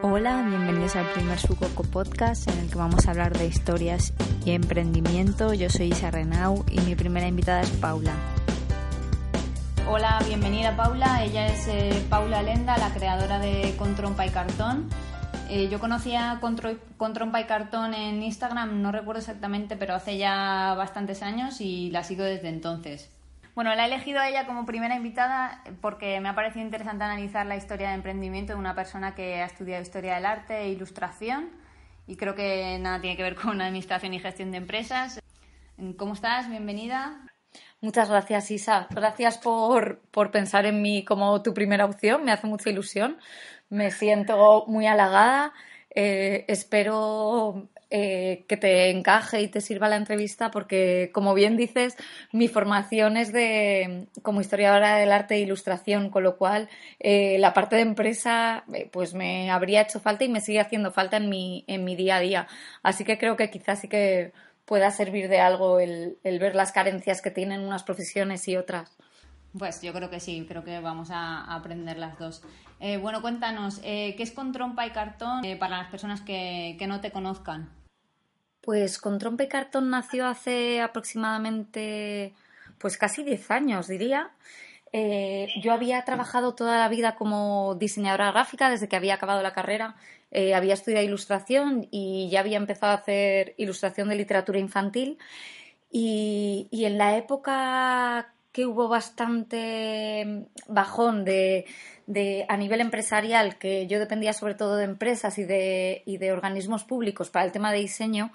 Hola, bienvenidos al primer Sucoco Podcast en el que vamos a hablar de historias y emprendimiento. Yo soy Isa Renau y mi primera invitada es Paula. Hola, bienvenida Paula. Ella es eh, Paula Lenda, la creadora de Con Trompa y Cartón. Eh, yo conocía con, con Trompa y Cartón en Instagram, no recuerdo exactamente, pero hace ya bastantes años y la sigo desde entonces. Bueno, la he elegido a ella como primera invitada porque me ha parecido interesante analizar la historia de emprendimiento de una persona que ha estudiado historia del arte e ilustración y creo que nada tiene que ver con administración y gestión de empresas. ¿Cómo estás? Bienvenida. Muchas gracias, Isa. Gracias por, por pensar en mí como tu primera opción. Me hace mucha ilusión. Me siento muy halagada. Eh, espero eh, que te encaje y te sirva la entrevista porque, como bien dices, mi formación es de como historiadora del arte e ilustración, con lo cual eh, la parte de empresa eh, pues me habría hecho falta y me sigue haciendo falta en mi, en mi día a día. Así que creo que quizás sí que pueda servir de algo el, el ver las carencias que tienen unas profesiones y otras. Pues yo creo que sí, creo que vamos a aprender las dos. bueno, cuéntanos, ¿qué es con trompa y cartón para las personas que, que no te conozcan? Pues con Trompe y Cartón nació hace aproximadamente, pues casi 10 años, diría. Eh, yo había trabajado toda la vida como diseñadora gráfica desde que había acabado la carrera. Eh, había estudiado ilustración y ya había empezado a hacer ilustración de literatura infantil. Y, y en la época hubo bastante bajón de, a nivel empresarial, que yo dependía sobre todo de empresas y de, organismos públicos para el tema de diseño,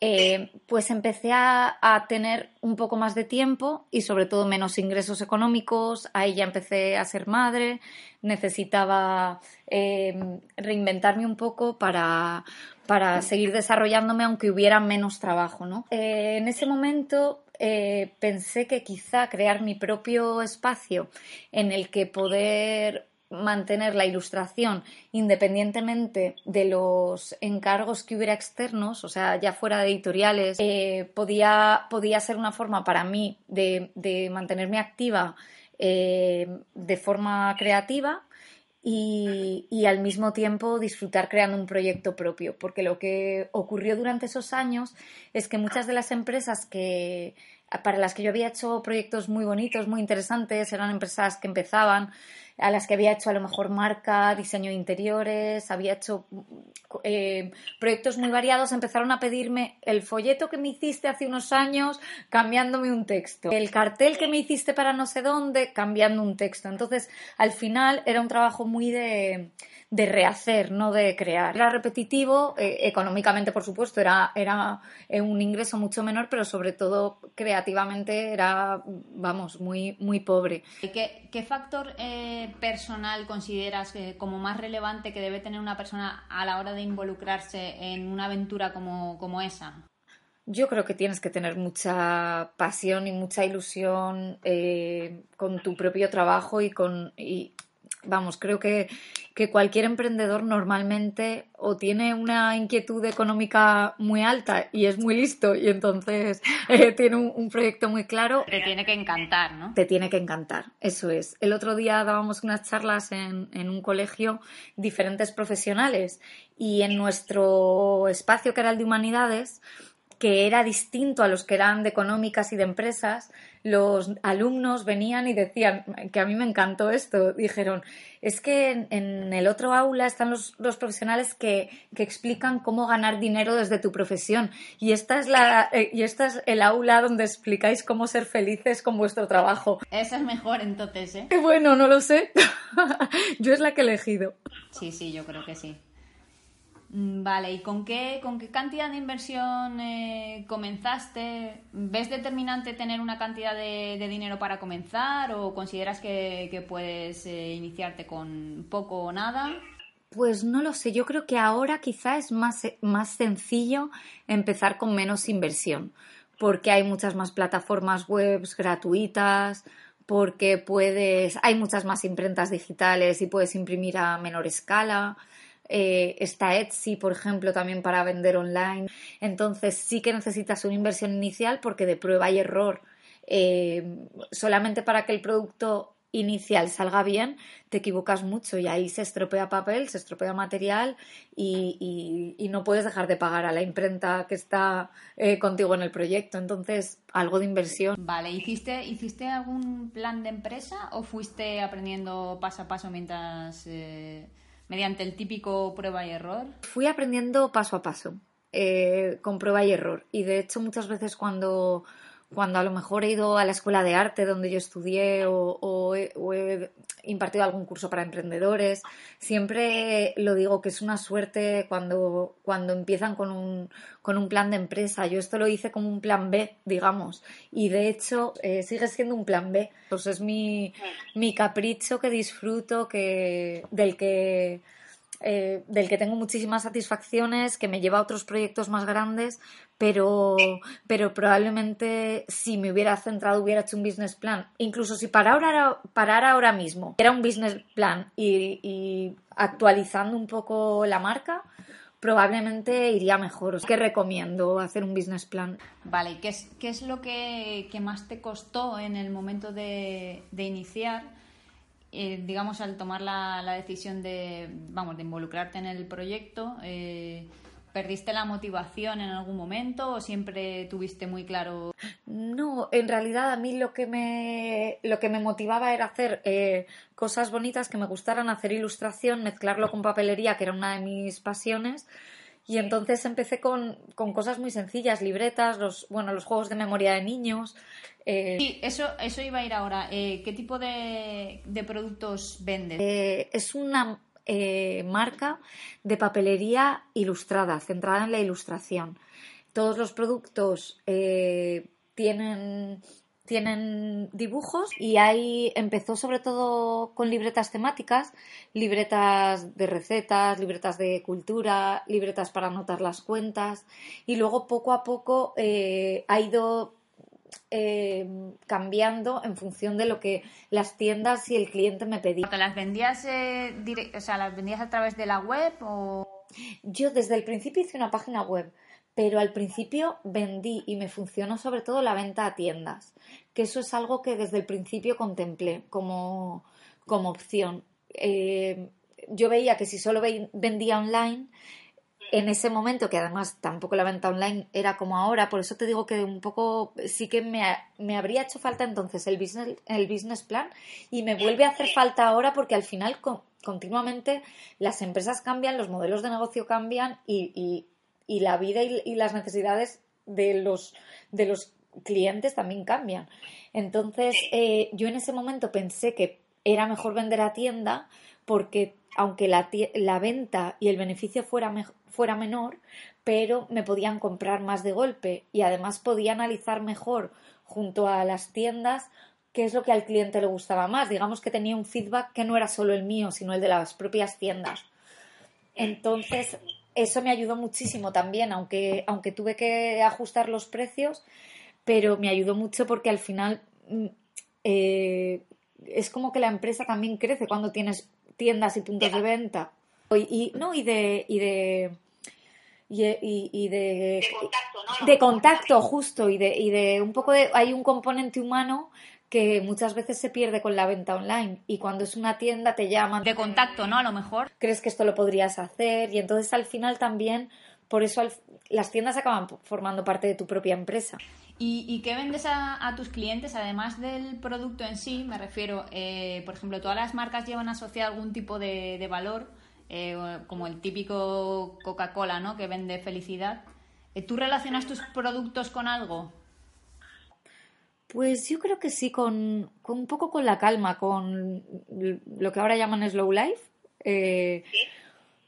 eh, pues empecé a, a, tener un poco más de tiempo y sobre todo menos ingresos económicos. Ahí ya empecé a ser madre, necesitaba eh, reinventarme un poco para, para, seguir desarrollándome aunque hubiera menos trabajo. ¿no? Eh, en ese momento eh, pensé que quizá crear mi propio espacio en el que poder mantener la ilustración independientemente de los encargos que hubiera externos, o sea, ya fuera de editoriales, eh, podía, podía, ser una forma para mí de, mantenerme activa eh, de forma creativa y, al mismo tiempo disfrutar creando un proyecto propio, porque lo que ocurrió durante esos años es que muchas de las empresas que, para las que yo había hecho proyectos muy bonitos, muy interesantes, eran empresas que empezaban, a las que había hecho a lo mejor marca, diseño de interiores, había hecho eh, proyectos muy variados, empezaron a pedirme el folleto que me hiciste hace unos años cambiándome un texto, el cartel que me hiciste para no sé dónde cambiando un texto. Entonces, al final era un trabajo muy de de rehacer, no de crear. Era repetitivo, eh, económicamente por supuesto, era, era un ingreso mucho menor, pero sobre todo creativamente era, vamos, muy, muy pobre. ¿Qué, qué factor eh, personal consideras como más relevante que debe tener una persona a la hora de involucrarse en una aventura como, como esa? Yo creo que tienes que tener mucha pasión y mucha ilusión con tu propio trabajo y con y, vamos, creo que, que, cualquier emprendedor normalmente o tiene una inquietud económica muy alta y es muy listo y entonces eh, tiene un, proyecto muy claro. Te tiene que encantar, ¿no? Te tiene que encantar, eso es. El otro día dábamos unas charlas en, en un colegio, diferentes profesionales, y en nuestro espacio que era el de humanidades, que era distinto a los que eran de económicas y de empresas, los alumnos venían y decían que a mí me encantó esto. Dijeron, es que en, el otro aula están los, profesionales que, que, explican cómo ganar dinero desde tu profesión. Y esta, es la, eh, y esta es el aula donde explicáis cómo ser felices con vuestro trabajo. Esa es mejor entonces, ¿eh? Bueno, no lo sé. yo es la que he elegido. Sí, sí, yo creo que sí. Mm, vale, ¿y con qué, con qué cantidad de inversión eh, comenzaste? ¿Ves determinante tener una cantidad de, dinero para comenzar o consideras que, puedes eh, iniciarte con poco o nada? Pues no lo sé, yo creo que ahora quizá es más, más sencillo empezar con menos inversión, porque hay muchas más plataformas web gratuitas, porque puedes, hay muchas más imprentas digitales y puedes imprimir a menor escala. Eh, está Etsy, por ejemplo, también para vender online. Entonces sí que necesitas una inversión inicial porque de prueba y error, eh, solamente para que el producto inicial salga bien, te equivocas mucho y ahí se estropea papel, se estropea material y, no puedes dejar de pagar a la imprenta que está eh, contigo en el proyecto. Entonces, algo de inversión. Vale, ¿hiciste, ¿hiciste algún plan de empresa o fuiste aprendiendo paso a paso mientras, eh, mediante el típico prueba y error? Fui aprendiendo paso a paso, eh, con prueba y error. Y de hecho, muchas veces cuando cuando a lo mejor he ido a la escuela de arte donde yo estudié o, he, impartido algún curso para emprendedores, siempre lo digo que es una suerte cuando, cuando empiezan con un, con un plan de empresa. Yo esto lo hice como un plan B, digamos, y de hecho eh, sigue siendo un plan B. Pues es mi, mi capricho que disfruto, que, del que eh, del que tengo muchísimas satisfacciones, que me lleva a otros proyectos más grandes, pero, pero probablemente si me hubiera centrado hubiera hecho un business plan. Incluso si parara, parara ahora mismo, era un business plan y, actualizando un poco la marca, probablemente iría mejor. Es que recomiendo hacer un business plan. Vale, ¿y qué es, qué es lo que, más te costó en el momento de iniciar? Eh, digamos, al tomar la, decisión de, vamos, de involucrarte en el proyecto, eh, ¿perdiste la motivación en algún momento o siempre tuviste muy claro? No, en realidad a mí lo que me, lo que me motivaba era hacer eh, cosas bonitas que me gustaran, hacer ilustración, mezclarlo con papelería, que era una de mis pasiones. Y entonces empecé con, con, cosas muy sencillas, libretas, los, bueno, los juegos de memoria de niños, eh, sí, eso, eso iba a ir ahora. Eh, ¿Qué tipo de, productos vendes? Eh, es una marca de papelería ilustrada, centrada en la ilustración. Todos los productos tienen tienen dibujos y ahí empezó sobre todo con libretas temáticas, libretas de recetas, libretas de cultura, libretas para anotar las cuentas y luego poco a poco ha ido eh, cambiando en función de lo que las tiendas y el cliente me pedían. ¿Las vendías, eh, o sea, las vendías a través de la web o...? Yo desde el principio hice una página web, pero al principio vendí y me funcionó sobre todo la venta a tiendas, que eso es algo que desde el principio contemplé como, como opción. Eh, yo veía que si solo vendía online, en ese momento, que además tampoco la venta online era como ahora, por eso te digo que un poco sí que me, me, habría hecho falta entonces el business, el business plan y me vuelve a hacer falta ahora porque al final continuamente las empresas cambian, los modelos de negocio cambian y, y, la vida y, las necesidades de los, de los clientes también cambian. Entonces, eh, yo en ese momento pensé que era mejor vender a tienda porque aunque la, la venta y el beneficio fuera, fuera menor, pero me podían comprar más de golpe y además podía analizar mejor junto a las tiendas qué es lo que al cliente le gustaba más. Digamos que tenía un feedback que no era solo el mío, sino el de las propias tiendas. Entonces, eso me ayudó muchísimo también, aunque, aunque tuve que ajustar los precios, pero me ayudó mucho porque al final mm, eh, es como que la empresa también crece cuando tienes tiendas y puntos de venta. Y, no, y de, y de y, de, contacto, ¿no? de contacto justo y de, y de un poco de hay un componente humano que muchas veces se pierde con la venta online y cuando es una tienda te llaman de contacto no a lo mejor crees que esto lo podrías hacer y entonces al final también por eso las tiendas acaban formando parte de tu propia empresa ¿Y, qué vendes a, tus clientes además del producto en sí? Me refiero, eh, por ejemplo, todas las marcas llevan asociado algún tipo de, valor, eh, como el típico Coca-Cola, ¿no? Que vende felicidad. Eh, ¿Tú relacionas tus productos con algo? Pues yo creo que sí, con, un poco con la calma, con lo que ahora llaman slow life.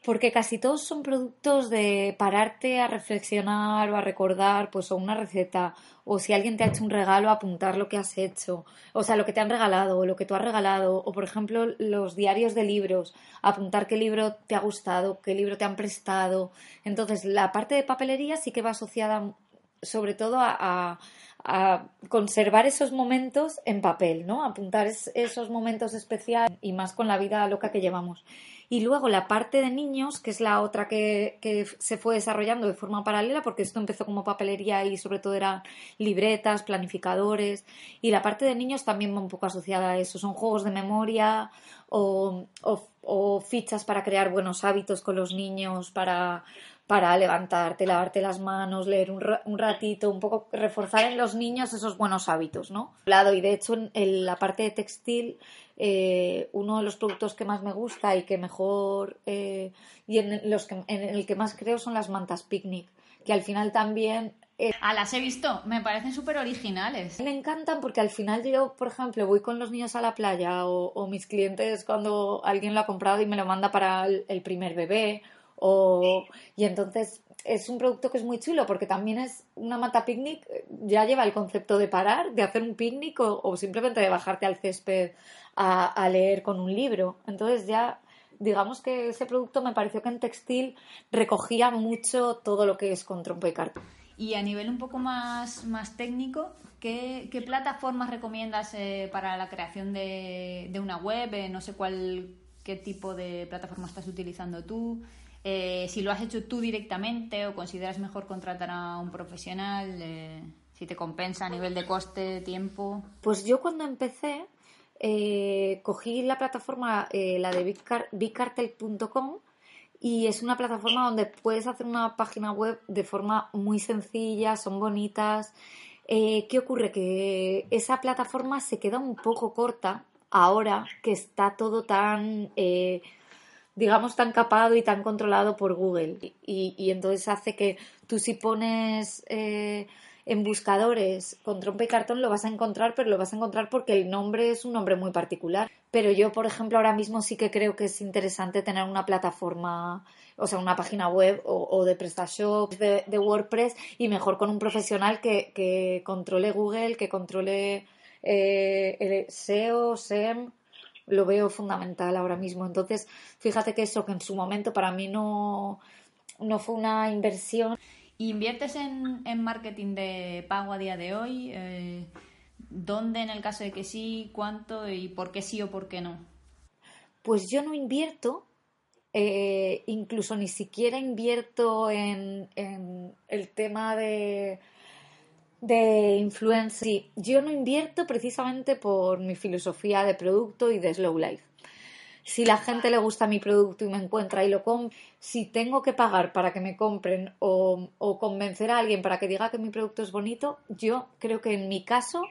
Porque casi todos son productos de pararte a reflexionar o a recordar, pues, o una receta, o si alguien te ha hecho un regalo, apuntar lo que has hecho, o sea, lo que te han regalado, o lo que tú has regalado, o por ejemplo, los diarios de libros, apuntar qué libro te ha gustado, qué libro te han prestado. Entonces, la parte de papelería sí que va asociada sobre todo a, conservar esos momentos en papel, ¿no? Apuntar esos momentos especiales y más con la vida loca que llevamos. Y luego la parte de niños, que es la otra que, se fue desarrollando de forma paralela, porque esto empezó como papelería y sobre todo eran libretas, planificadores. Y la parte de niños también un poco asociada a eso. Son juegos de memoria o fichas para crear buenos hábitos con los niños, para para levantarte, lavarte las manos, leer un, un, ratito, un poco reforzar en los niños esos buenos hábitos, ¿no? Y de hecho en, la parte de textil, eh, uno de los productos que más me gusta y que mejor eh, y en, los que, en el que más creo son las mantas picnic, que al final también eh, ah, las he visto, me parecen súper originales. Me encantan porque al final yo, por ejemplo, voy con los niños a la playa o, mis clientes cuando alguien lo ha comprado y me lo manda para el primer bebé o, y entonces es un producto que es muy chulo porque también es una mata picnic, ya lleva el concepto de parar, de hacer un picnic o, simplemente de bajarte al césped a, leer con un libro. Entonces ya digamos que ese producto me pareció que en textil recogía mucho todo lo que es con trompo y cartón. Y a nivel un poco más, más técnico, ¿qué, qué plataformas recomiendas eh, para la creación de, de una web? Eh, no sé cuál, qué tipo de plataforma estás utilizando tú. Eh, si lo has hecho tú directamente o consideras mejor contratar a un profesional, eh, si te compensa a nivel de coste, tiempo. Pues yo cuando empecé eh, cogí la plataforma, la de bigcartel.com y es una plataforma donde puedes hacer una página web de forma muy sencilla, son bonitas. ¿Qué ocurre? Que esa plataforma se queda un poco corta ahora que está todo tan digamos, tan capado y tan controlado por Google. Y, entonces hace que tú si pones eh, en buscadores con trompa y cartón lo vas a encontrar, pero lo vas a encontrar porque el nombre es un nombre muy particular. Pero yo, por ejemplo, ahora mismo sí que creo que es interesante tener una plataforma, o sea, una página web o, de PrestaShop, de, de, WordPress, y mejor con un profesional que, que controle Google, que controle eh, el SEO, SEM lo veo fundamental ahora mismo. Entonces, fíjate que eso que en su momento para mí no, no fue una inversión. ¿Inviertes en, en marketing de pago a día de hoy? Eh, ¿Dónde en el caso de que sí? ¿Cuánto? ¿Y por qué sí o por qué no? Pues yo no invierto, eh, incluso ni siquiera invierto en, en el tema de de influencer. yo no invierto precisamente por mi filosofía de producto y de slow life. Si la gente le gusta mi producto y me encuentra y lo compra, si tengo que pagar para que me compren o, convencer a alguien para que diga que mi producto es bonito, yo creo que en mi caso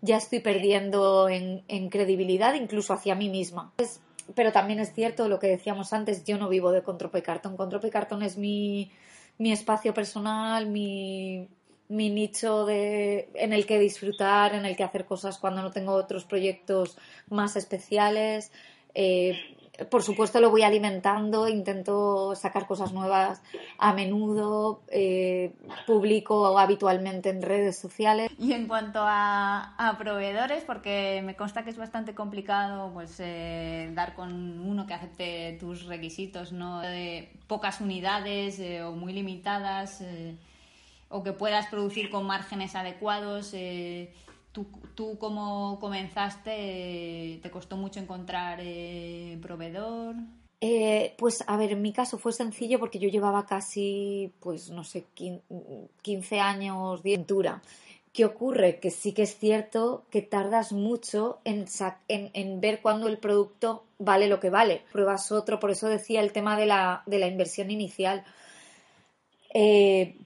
ya estoy perdiendo en, credibilidad incluso hacia mí misma. pero también es cierto lo que decíamos antes, yo no vivo de Contrope Cartón. Contrope Cartón es mi, mi espacio personal, mi, mi nicho de, en el que disfrutar, en el que hacer cosas cuando no tengo otros proyectos más especiales. Eh, por supuesto lo voy alimentando, intento sacar cosas nuevas a menudo, eh, publico habitualmente en redes sociales. Y en cuanto a, proveedores, porque me consta que es bastante complicado pues eh, dar con uno que acepte tus requisitos, ¿no? De pocas unidades o muy limitadas o que puedas producir con márgenes adecuados. Eh, tú, tú cómo comenzaste, ¿te costó mucho encontrar eh, proveedor? Eh, pues a ver, en mi caso fue sencillo porque yo llevaba casi, pues no sé, 15 años de aventura. ¿Qué ocurre? Que sí que es cierto que tardas mucho en, en, ver cuándo el producto vale lo que vale. Pruebas otro, por eso decía el tema de la, de la inversión inicial. Eh,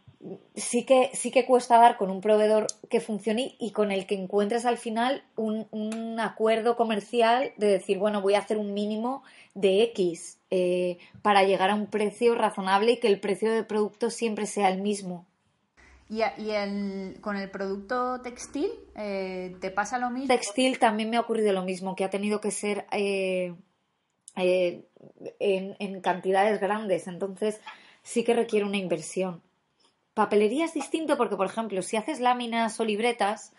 sí que, sí que cuesta dar con un proveedor que funcione y con el que encuentres al final un, un acuerdo comercial de decir, bueno, voy a hacer un mínimo de X eh, para llegar a un precio razonable y que el precio del producto siempre sea el mismo. ¿Y, y el, con el producto textil eh, te pasa lo mismo? Textil también me ha ocurrido lo mismo, que ha tenido que ser eh, eh, en, cantidades grandes, entonces sí que requiere una inversión. Papelería es distinto porque, por ejemplo, si haces láminas o libretas,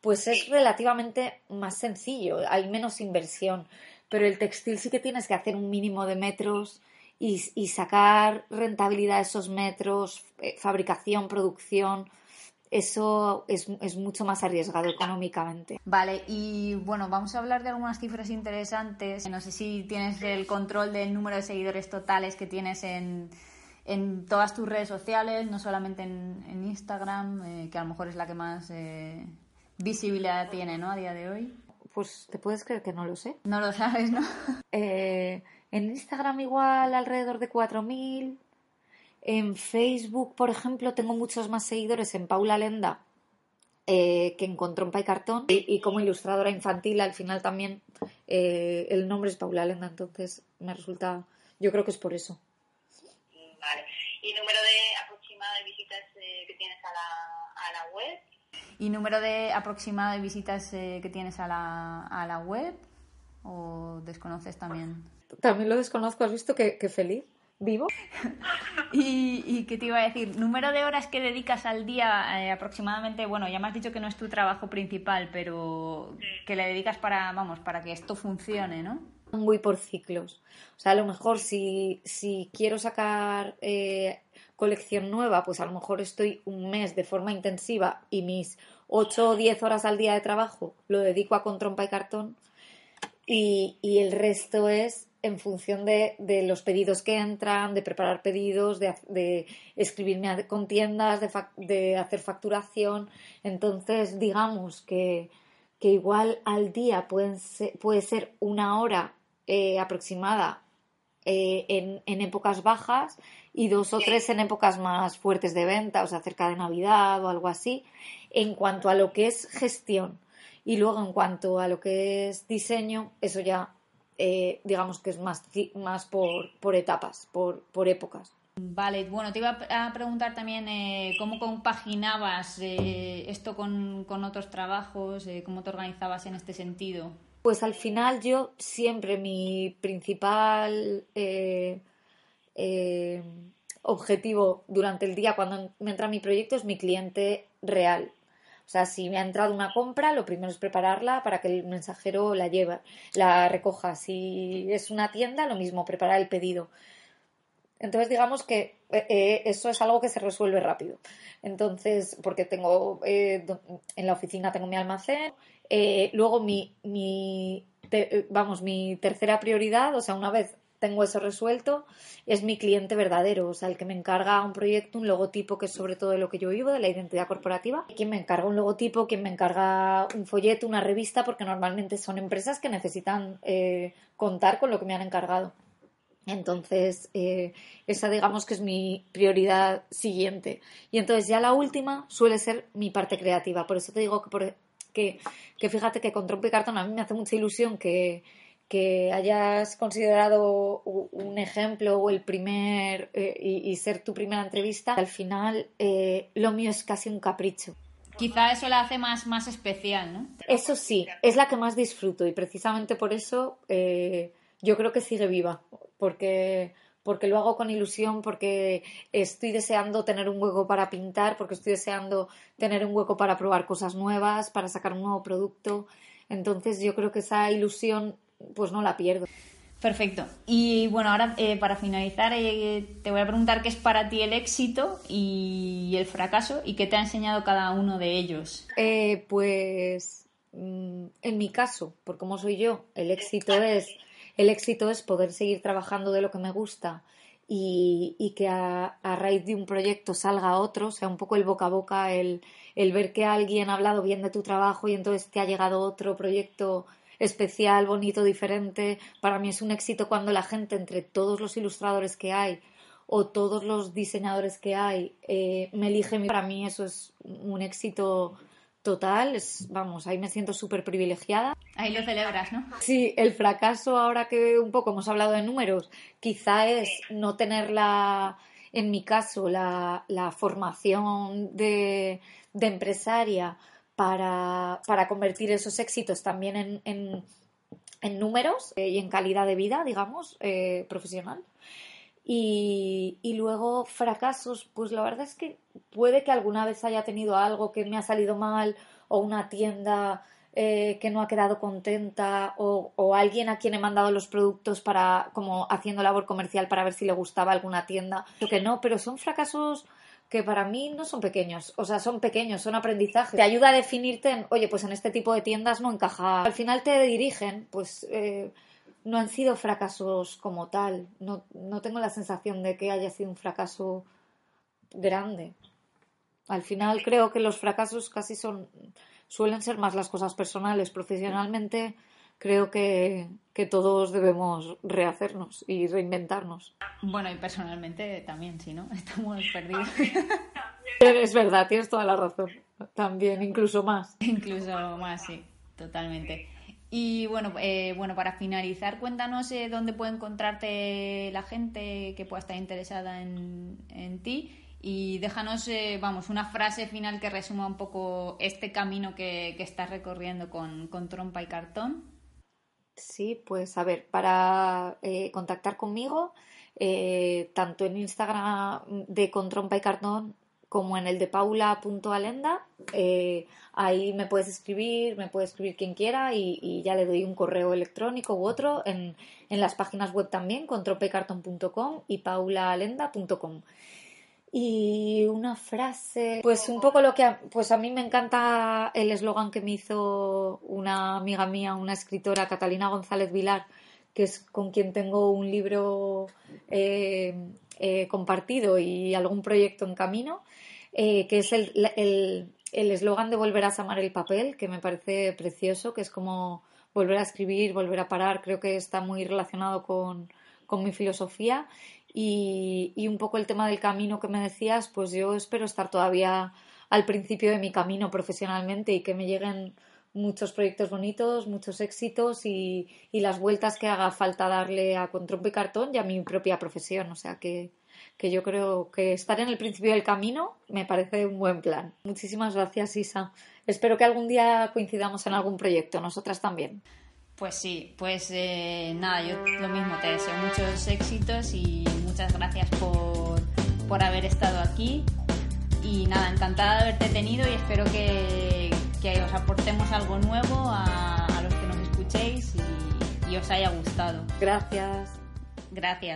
pues es relativamente más sencillo, hay menos inversión, pero el textil sí que tienes que hacer un mínimo de metros y, sacar rentabilidad de esos metros, eh, fabricación, producción eso es, es, mucho más arriesgado económicamente. Vale, y bueno, vamos a hablar de algunas cifras interesantes. No sé si tienes el control del número de seguidores totales que tienes en, en todas tus redes sociales, no solamente en, en Instagram, eh, que a lo mejor es la que más eh, visibilidad tiene, ¿no? A día de hoy. Pues te puedes creer que no lo sé. No lo sabes, ¿no? Eh, en Instagram igual alrededor de 4.000, en Facebook, por ejemplo, tengo muchos más seguidores en Paula Lenda eh, que en Trompa y Cartón. Y, como ilustradora infantil, al final también eh, el nombre es Paula Lenda, entonces me resulta. Yo creo que es por eso. Vale. ¿Y número de aproximado de visitas eh, que tienes a la, a la web? ¿Y número de aproximado de visitas que tienes a la, a la web? ¿O desconoces también? También lo desconozco. ¿Has visto qué, qué feliz? vivo. y, qué te iba a decir, número de horas que dedicas al día eh, aproximadamente, bueno, ya me has dicho que no es tu trabajo principal, pero que le dedicas para, vamos, para que esto funcione, ¿no? Muy por ciclos. O sea, a lo mejor si, si quiero sacar eh, colección nueva, pues a lo mejor estoy un mes de forma intensiva y mis 8 o 10 horas al día de trabajo lo dedico a con trompa y cartón y, y el resto es en función de, los pedidos que entran, de preparar pedidos, de, escribirme con tiendas, de, hacer facturación. Entonces, digamos que, igual al día puede ser una hora eh, aproximada eh, en, épocas bajas y dos o tres en épocas más fuertes de venta, o sea, cerca de Navidad o algo así, en cuanto a lo que es gestión. Y luego, en cuanto a lo que es diseño, eso ya eh, digamos que es más, más por, por etapas, por, por épocas. Vale, bueno, te iba a preguntar también eh, cómo compaginabas esto con, con, otros trabajos, cómo te organizabas en este sentido. Pues al final yo siempre mi principal objetivo durante el día cuando me entra mi proyecto es mi cliente real. O sea, si me ha entrado una compra, lo primero es prepararla para que el mensajero la lleve, la recoja. Si es una tienda, lo mismo, preparar el pedido. Entonces, digamos que eh, eh, eso es algo que se resuelve rápido. Entonces, porque tengo eh, en la oficina tengo mi almacén. luego mi, mi vamos, mi tercera prioridad, o sea, una vez tengo eso resuelto, es mi cliente verdadero, o sea, el que me encarga un proyecto, un logotipo, que es sobre todo de lo que yo vivo, de la identidad corporativa, quien me encarga un logotipo, quien me encarga un folleto, una revista, porque normalmente son empresas que necesitan eh, contar con lo que me han encargado. Entonces, eh, esa digamos que es mi prioridad siguiente. Y entonces ya la última suele ser mi parte creativa. Por eso te digo que, que, que fíjate que con Trompe y Cartón a mí me hace mucha ilusión que, que hayas considerado un ejemplo o el primer eh, y, ser tu primera entrevista, al final eh, lo mío es casi un capricho. Quizá eso la hace más, más especial, ¿no? Eso sí, es la que más disfruto y precisamente por eso eh, yo creo que sigue viva, porque, porque lo hago con ilusión, porque estoy deseando tener un hueco para pintar, porque estoy deseando tener un hueco para probar cosas nuevas, para sacar un nuevo producto. Entonces yo creo que esa ilusión pues no la pierdo. Perfecto. Y bueno, ahora eh, para finalizar eh, te voy a preguntar qué es para ti el éxito y el fracaso y qué te ha enseñado cada uno de ellos. Eh, pues mm, en mi caso, por cómo soy yo, el éxito es el éxito es poder seguir trabajando de lo que me gusta y, que a, raíz de un proyecto salga otro, o sea, un poco el boca a boca, el, el ver que alguien ha hablado bien de tu trabajo y entonces te ha llegado otro proyecto especial, bonito, diferente. Para mí es un éxito cuando la gente, entre todos los ilustradores que hay o todos los diseñadores que hay, eh, me elige. Para mí eso es un éxito total. Es, vamos, ahí me siento súper privilegiada. Ahí lo celebras, ¿no? Sí, el fracaso, ahora que un poco hemos hablado de números, quizá es no tener la, en mi caso, la, la formación de, de empresaria para, para convertir esos éxitos también en, en números eh, y en calidad de vida, digamos, eh, profesional. Y, luego fracasos, pues la verdad es que puede que alguna vez haya tenido algo que me ha salido mal o una tienda eh, que no ha quedado contenta o, o, alguien a quien he mandado los productos para como haciendo labor comercial para ver si le gustaba alguna tienda. Creo que no, pero son fracasos que para mí no son pequeños, o sea, son pequeños, son aprendizajes. Te ayuda a definirte en, oye, pues en este tipo de tiendas no encaja. Al final te dirigen, pues eh, no han sido fracasos como tal. No, no tengo la sensación de que haya sido un fracaso grande. Al final creo que los fracasos casi son suelen ser más las cosas personales. Profesionalmente creo que, que, todos debemos rehacernos y reinventarnos. Bueno, y personalmente también, sí, ¿no? Estamos perdidos. es verdad, tienes toda la razón. También, incluso más. Incluso más, sí, totalmente. Y bueno, eh, bueno, para finalizar, cuéntanos eh, dónde puede encontrarte la gente que pueda estar interesada en, en ti y déjanos, eh, vamos, una frase final que resuma un poco este camino que, que estás recorriendo con, con, trompa y cartón. Sí, pues a ver, para contactar conmigo, tanto en Instagram de con trompa y cartón como en el de paula.alenda. Eh, ahí me puedes escribir, me puede escribir quien quiera y, ya le doy un correo electrónico u otro en, en las páginas web también, con trompaycarton.com y paulaalenda.com. Y una frase, pues un poco lo que, a, pues a mí me encanta el eslogan que me hizo una amiga mía, una escritora, Catalina González Vilar, que es con quien tengo un libro eh, eh, compartido y algún proyecto en camino, que es el el, de Volverás a amar el papel, que me parece precioso, que es como volver a escribir, volver a parar, creo que está muy relacionado con, con mi filosofía. Y, y, un poco el tema del camino que me decías, pues yo espero estar todavía al principio de mi camino profesionalmente y que me lleguen muchos proyectos bonitos, muchos éxitos y, y las vueltas que haga falta darle a Contrompe y Cartón y a mi propia profesión. O sea que, que yo creo que estar en el principio del camino me parece un buen plan. Muchísimas gracias, Isa. Espero que algún día coincidamos en algún proyecto, nosotras también. Pues sí, pues eh, nada, yo lo mismo te deseo muchos éxitos y muchas gracias por, por haber estado aquí. Y nada, encantada de haberte tenido y espero que, que os aportemos algo nuevo a, a los que nos escuchéis y, y os haya gustado. Gracias. Gracias.